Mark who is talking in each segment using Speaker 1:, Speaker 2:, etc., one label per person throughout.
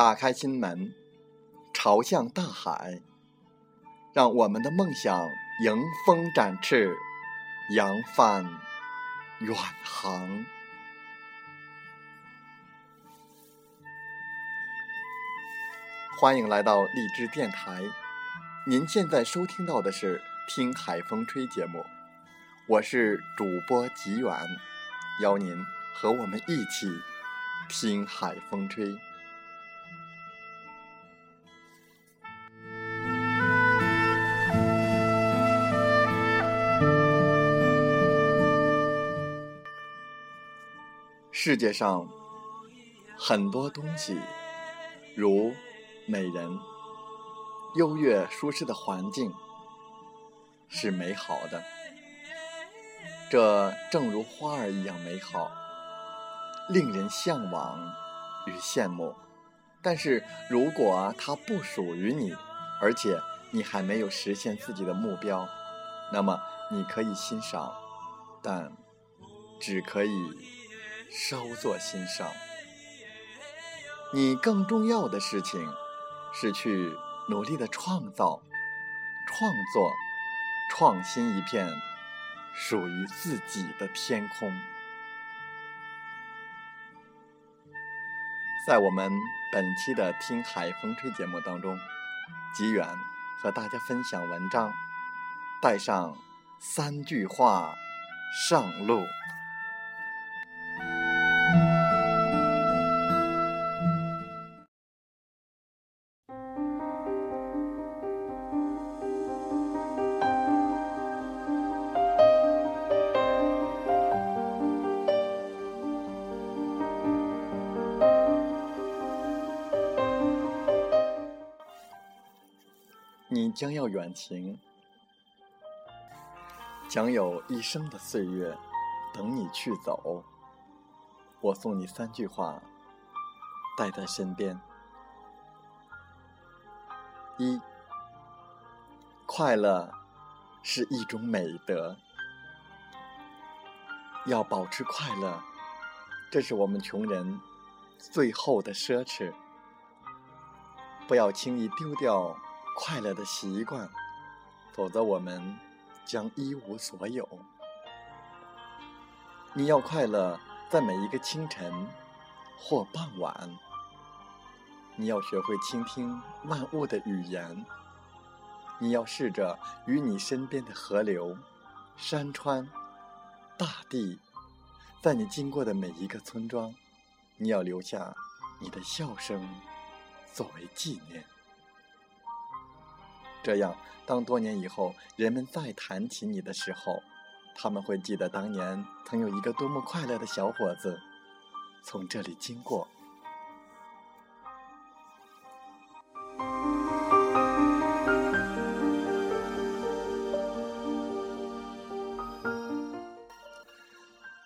Speaker 1: 打开心门，朝向大海。让我们的梦想迎风展翅，扬帆远航。欢迎来到荔枝电台，您现在收听到的是《听海风吹》节目，我是主播吉远，邀您和我们一起听海风吹。世界上很多东西，如美人、优越、舒适的环境，是美好的。这正如花儿一样美好，令人向往与羡慕。但是如果它不属于你，而且你还没有实现自己的目标，那么你可以欣赏，但只可以。稍作欣赏。你更重要的事情是去努力的创造、创作、创新一片属于自己的天空。在我们本期的《听海风吹》节目当中，吉远和大家分享文章，带上三句话上路。你将要远行，将有一生的岁月等你去走。我送你三句话，带在身边：一，快乐是一种美德，要保持快乐，这是我们穷人最后的奢侈。不要轻易丢掉。快乐的习惯，否则我们将一无所有。你要快乐，在每一个清晨或傍晚。你要学会倾听万物的语言。你要试着与你身边的河流、山川、大地，在你经过的每一个村庄，你要留下你的笑声，作为纪念。这样，当多年以后人们再谈起你的时候，他们会记得当年曾有一个多么快乐的小伙子从这里经过。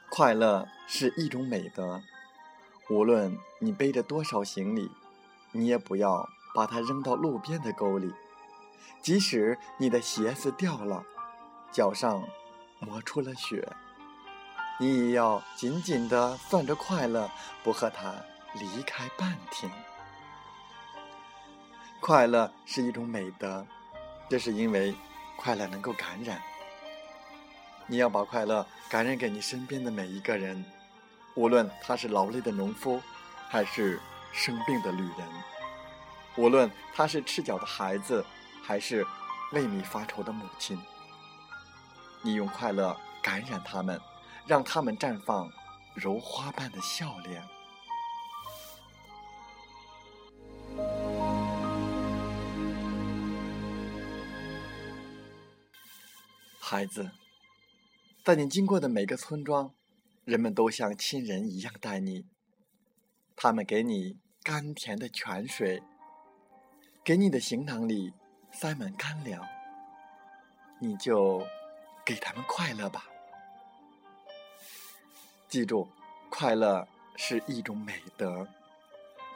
Speaker 1: 快乐是一种美德，无论你背着多少行李，你也不要把它扔到路边的沟里。即使你的鞋子掉了，脚上磨出了血，你也要紧紧的攥着快乐，不和它离开半天。快乐是一种美德，这是因为快乐能够感染。你要把快乐感染给你身边的每一个人，无论他是劳累的农夫，还是生病的旅人，无论他是赤脚的孩子。还是为你发愁的母亲，你用快乐感染他们，让他们绽放如花般的笑脸。孩子，在你经过的每个村庄，人们都像亲人一样待你。他们给你甘甜的泉水，给你的行囊里塞满干粮，你就给他们快乐吧。记住，快乐是一种美德，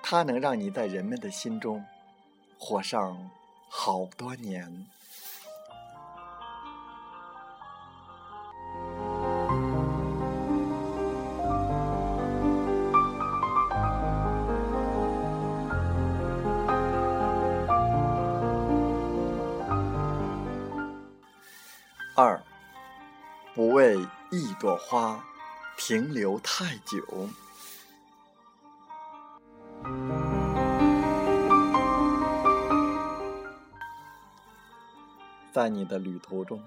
Speaker 1: 它能让你在人们的心中活上好多年。二，不为一朵花停留太久。在你的旅途中，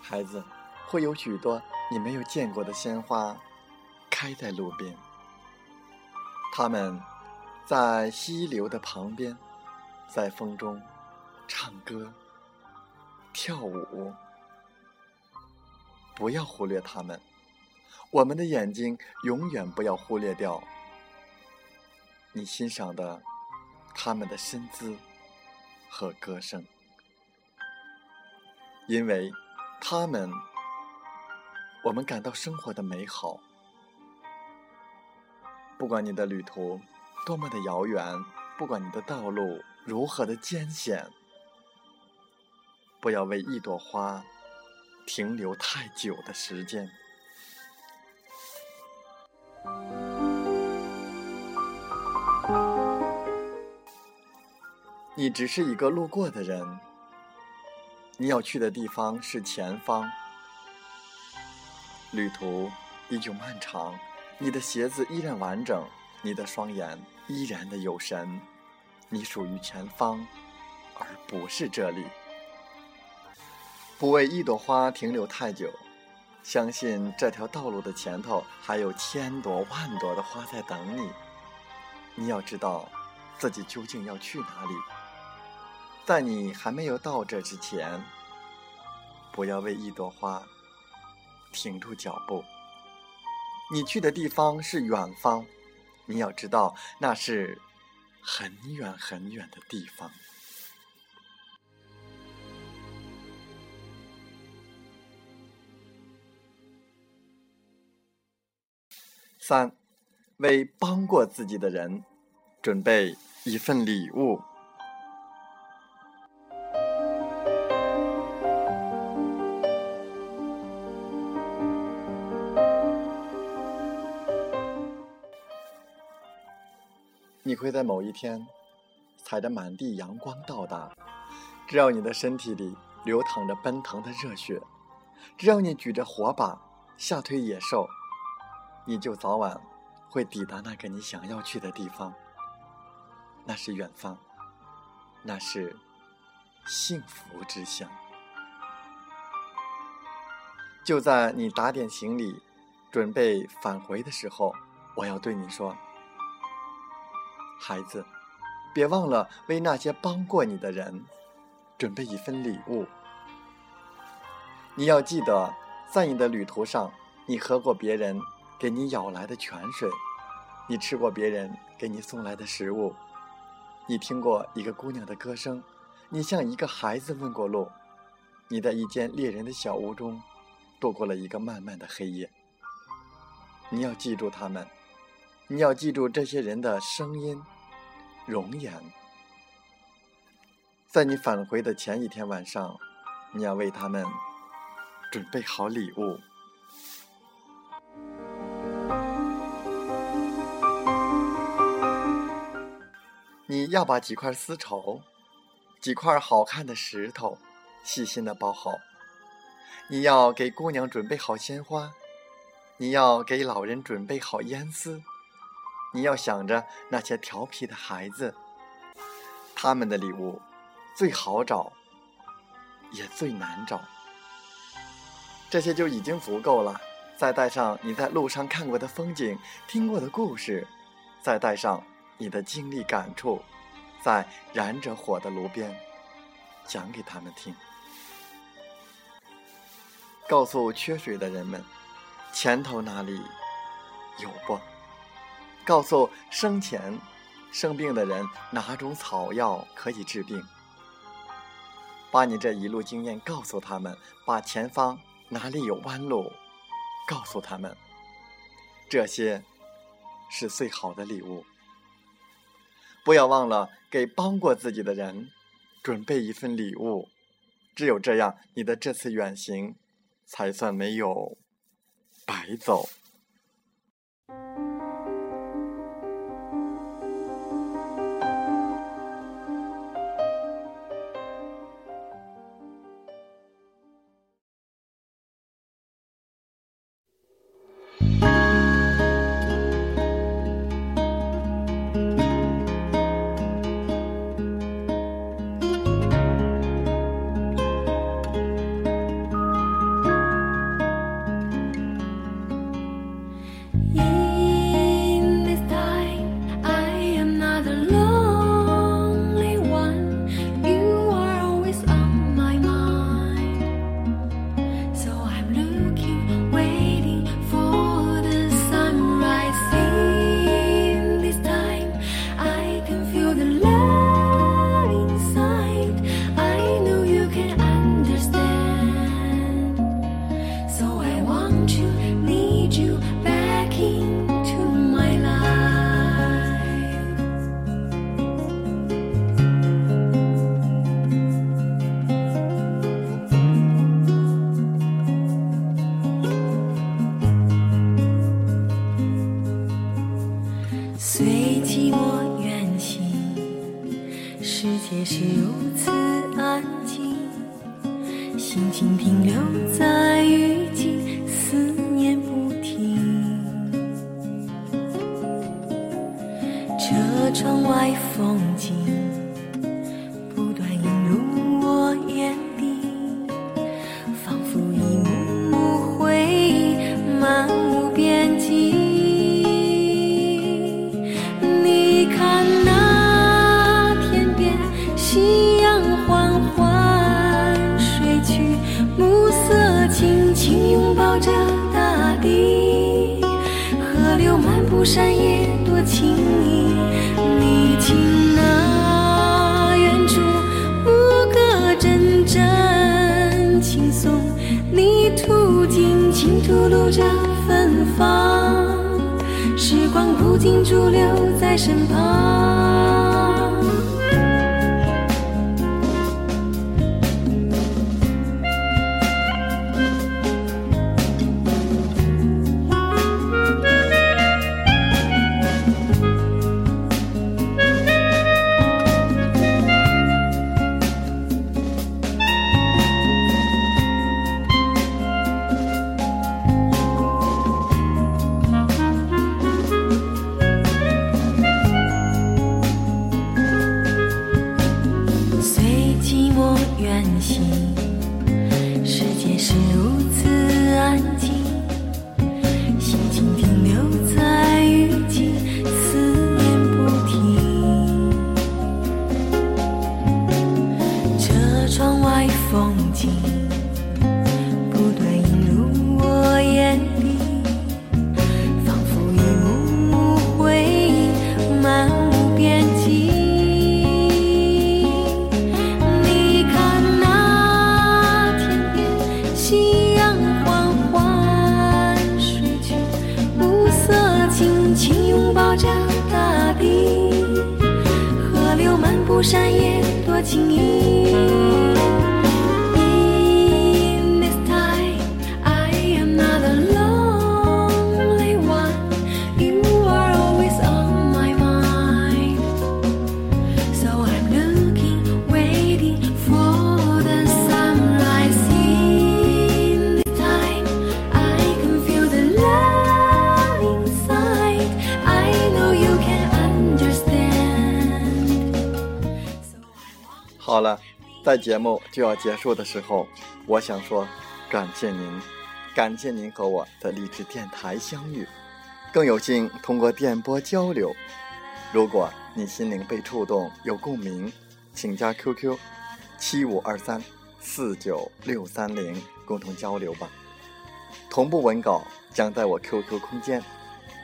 Speaker 1: 孩子，会有许多你没有见过的鲜花开在路边。它们在溪流的旁边，在风中唱歌。跳舞，不要忽略他们。我们的眼睛永远不要忽略掉你欣赏的他们的身姿和歌声，因为他们，我们感到生活的美好。不管你的旅途多么的遥远，不管你的道路如何的艰险。不要为一朵花停留太久的时间。你只是一个路过的人，你要去的地方是前方。旅途依旧漫长，你的鞋子依然完整，你的双眼依然的有神。你属于前方，而不是这里。不为一朵花停留太久，相信这条道路的前头还有千朵万朵的花在等你。你要知道，自己究竟要去哪里。在你还没有到这之前，不要为一朵花停住脚步。你去的地方是远方，你要知道，那是很远很远的地方。三，为帮过自己的人准备一份礼物。你会在某一天踩着满地阳光到达，只要你的身体里流淌着奔腾的热血，只要你举着火把吓退野兽。你就早晚会抵达那个你想要去的地方，那是远方，那是幸福之乡。就在你打点行李，准备返回的时候，我要对你说：孩子，别忘了为那些帮过你的人准备一份礼物。你要记得，在你的旅途上，你和过别人。给你舀来的泉水，你吃过别人给你送来的食物，你听过一个姑娘的歌声，你向一个孩子问过路，你在一间猎人的小屋中度过了一个漫漫的黑夜。你要记住他们，你要记住这些人的声音、容颜。在你返回的前一天晚上，你要为他们准备好礼物。你要把几块丝绸、几块好看的石头细心的包好。你要给姑娘准备好鲜花，你要给老人准备好烟丝。你要想着那些调皮的孩子，他们的礼物最好找，也最难找。这些就已经足够了。再带上你在路上看过的风景、听过的故事，再带上。你的经历感触，在燃着火的炉边讲给他们听，告诉缺水的人们，前头哪里有不？告诉生前生病的人哪种草药可以治病。把你这一路经验告诉他们，把前方哪里有弯路告诉他们，这些是最好的礼物。不要忘了给帮过自己的人准备一份礼物，只有这样，你的这次远行才算没有白走。
Speaker 2: 吐露着芬芳，时光不停驻留在身旁。风景，不断映入我眼底，仿佛一幕幕回忆漫无边际。你看那天边，夕阳缓缓睡去，暮色轻轻拥抱着大地，河流漫步，山野多情意。
Speaker 1: 好了，在节目就要结束的时候，我想说，感谢您，感谢您和我在励志电台相遇，更有幸通过电波交流。如果你心灵被触动，有共鸣，请加 QQ：七五二三四九六三零，共同交流吧。同步文稿将在我 QQ 空间。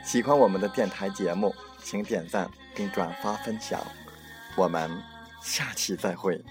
Speaker 1: 喜欢我们的电台节目，请点赞并转发分享。我们下期再会。